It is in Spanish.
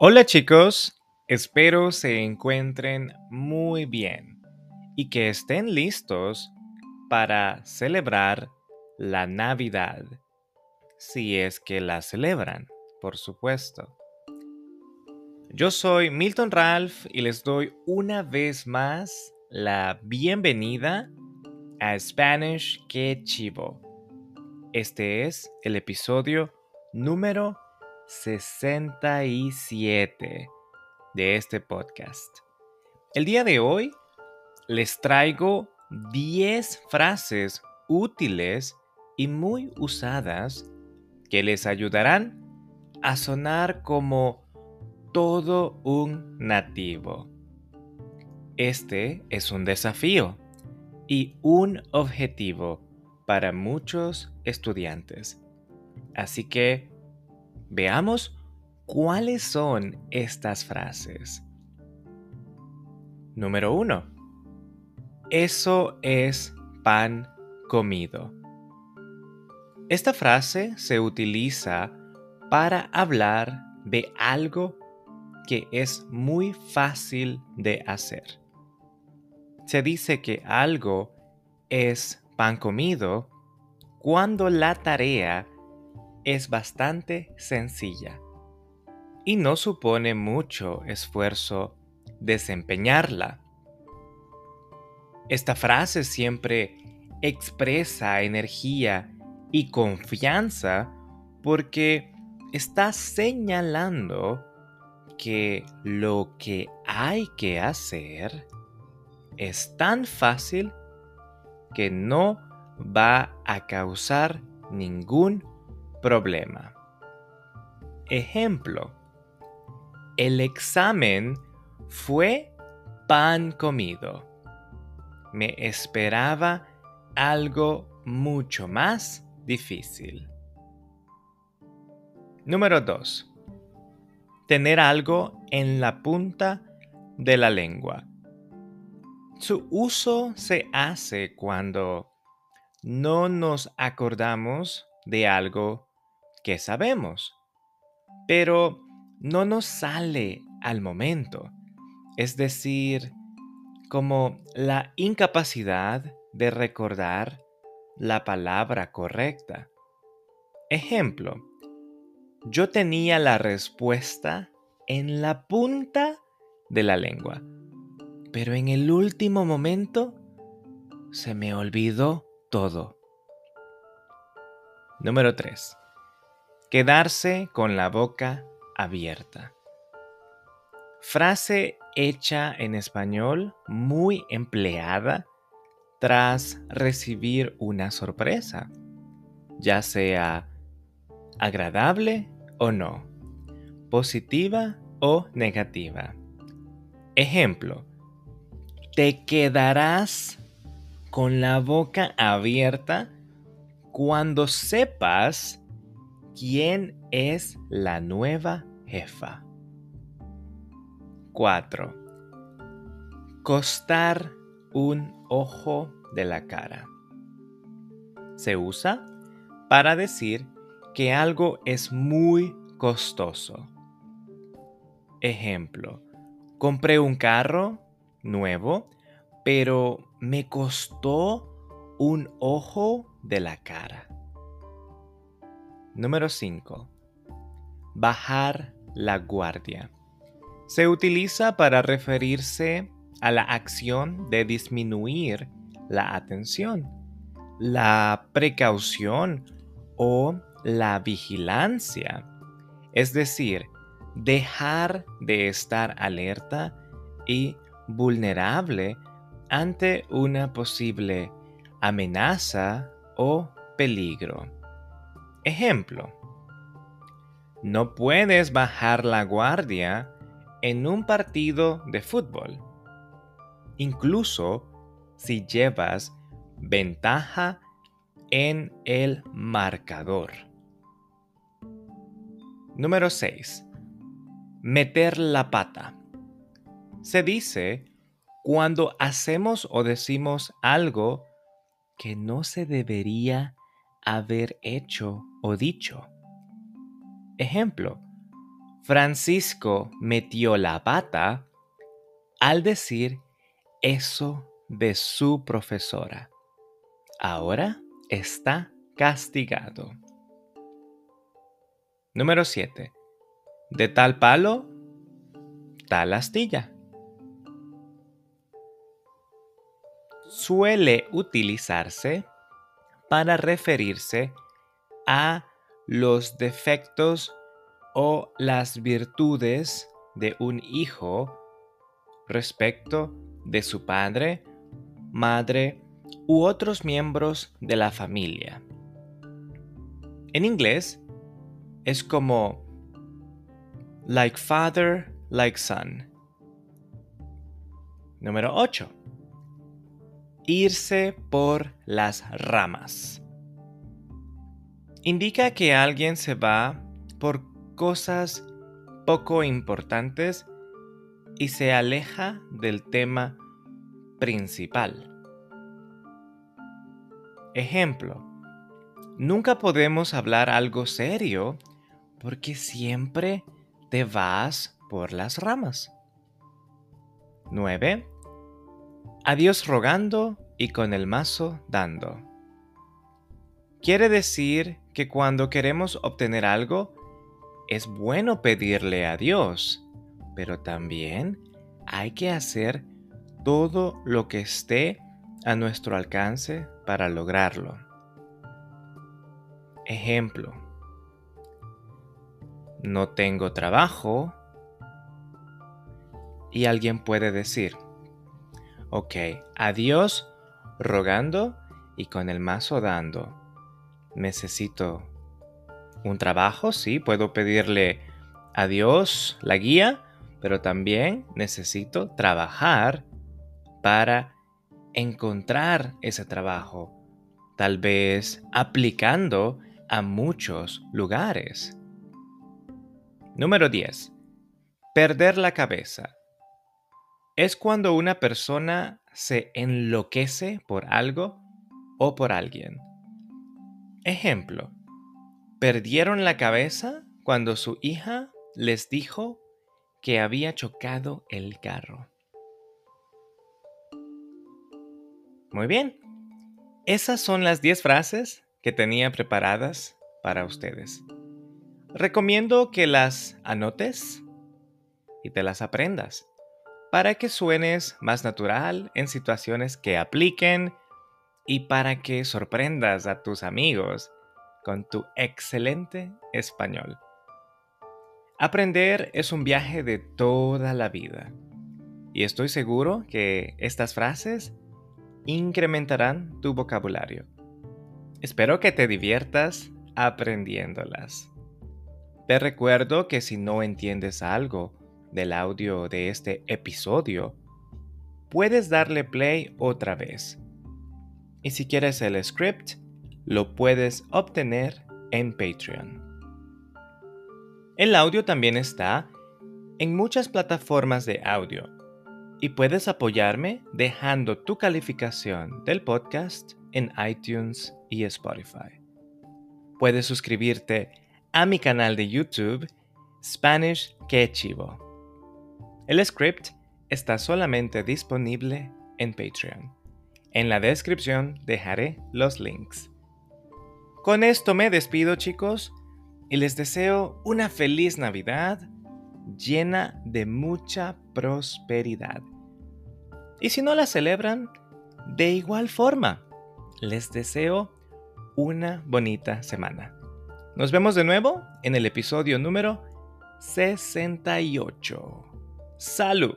Hola chicos, espero se encuentren muy bien y que estén listos para celebrar la Navidad, si es que la celebran, por supuesto. Yo soy Milton Ralph y les doy una vez más la bienvenida a Spanish Que Chivo. Este es el episodio número 67 de este podcast. El día de hoy les traigo 10 frases útiles y muy usadas que les ayudarán a sonar como todo un nativo. Este es un desafío y un objetivo para muchos estudiantes. Así que Veamos cuáles son estas frases. Número 1. Eso es pan comido. Esta frase se utiliza para hablar de algo que es muy fácil de hacer. Se dice que algo es pan comido cuando la tarea es bastante sencilla y no supone mucho esfuerzo desempeñarla. Esta frase siempre expresa energía y confianza porque está señalando que lo que hay que hacer es tan fácil que no va a causar ningún problema. Ejemplo. El examen fue pan comido. Me esperaba algo mucho más difícil. Número 2. Tener algo en la punta de la lengua. Su uso se hace cuando no nos acordamos de algo que sabemos, pero no nos sale al momento. Es decir, como la incapacidad de recordar la palabra correcta. Ejemplo, yo tenía la respuesta en la punta de la lengua, pero en el último momento se me olvidó todo. Número 3. Quedarse con la boca abierta. Frase hecha en español muy empleada tras recibir una sorpresa, ya sea agradable o no, positiva o negativa. Ejemplo, te quedarás con la boca abierta cuando sepas ¿Quién es la nueva jefa? 4. Costar un ojo de la cara. Se usa para decir que algo es muy costoso. Ejemplo, compré un carro nuevo, pero me costó un ojo de la cara. Número 5. Bajar la guardia. Se utiliza para referirse a la acción de disminuir la atención, la precaución o la vigilancia. Es decir, dejar de estar alerta y vulnerable ante una posible amenaza o peligro. Ejemplo, no puedes bajar la guardia en un partido de fútbol, incluso si llevas ventaja en el marcador. Número 6. Meter la pata. Se dice cuando hacemos o decimos algo que no se debería haber hecho o dicho. Ejemplo, Francisco metió la pata al decir eso de su profesora. Ahora está castigado. Número 7. De tal palo, tal astilla. Suele utilizarse para referirse a los defectos o las virtudes de un hijo respecto de su padre, madre u otros miembros de la familia. En inglés es como like father, like son. Número 8. Irse por las ramas. Indica que alguien se va por cosas poco importantes y se aleja del tema principal. Ejemplo, nunca podemos hablar algo serio porque siempre te vas por las ramas. 9. Adiós rogando y con el mazo dando. Quiere decir que cuando queremos obtener algo, es bueno pedirle a Dios, pero también hay que hacer todo lo que esté a nuestro alcance para lograrlo. Ejemplo, no tengo trabajo y alguien puede decir, ok, adiós rogando y con el mazo dando. Necesito un trabajo, sí, puedo pedirle a Dios la guía, pero también necesito trabajar para encontrar ese trabajo, tal vez aplicando a muchos lugares. Número 10. Perder la cabeza. Es cuando una persona se enloquece por algo o por alguien. Ejemplo. Perdieron la cabeza cuando su hija les dijo que había chocado el carro. Muy bien. Esas son las 10 frases que tenía preparadas para ustedes. Recomiendo que las anotes y te las aprendas para que suenes más natural en situaciones que apliquen y para que sorprendas a tus amigos con tu excelente español. Aprender es un viaje de toda la vida y estoy seguro que estas frases incrementarán tu vocabulario. Espero que te diviertas aprendiéndolas. Te recuerdo que si no entiendes algo del audio de este episodio, puedes darle play otra vez. Y si quieres el script, lo puedes obtener en Patreon. El audio también está en muchas plataformas de audio y puedes apoyarme dejando tu calificación del podcast en iTunes y Spotify. Puedes suscribirte a mi canal de YouTube Spanish Que Chivo. El script está solamente disponible en Patreon. En la descripción dejaré los links. Con esto me despido chicos y les deseo una feliz Navidad llena de mucha prosperidad. Y si no la celebran, de igual forma, les deseo una bonita semana. Nos vemos de nuevo en el episodio número 68. ¡Salud!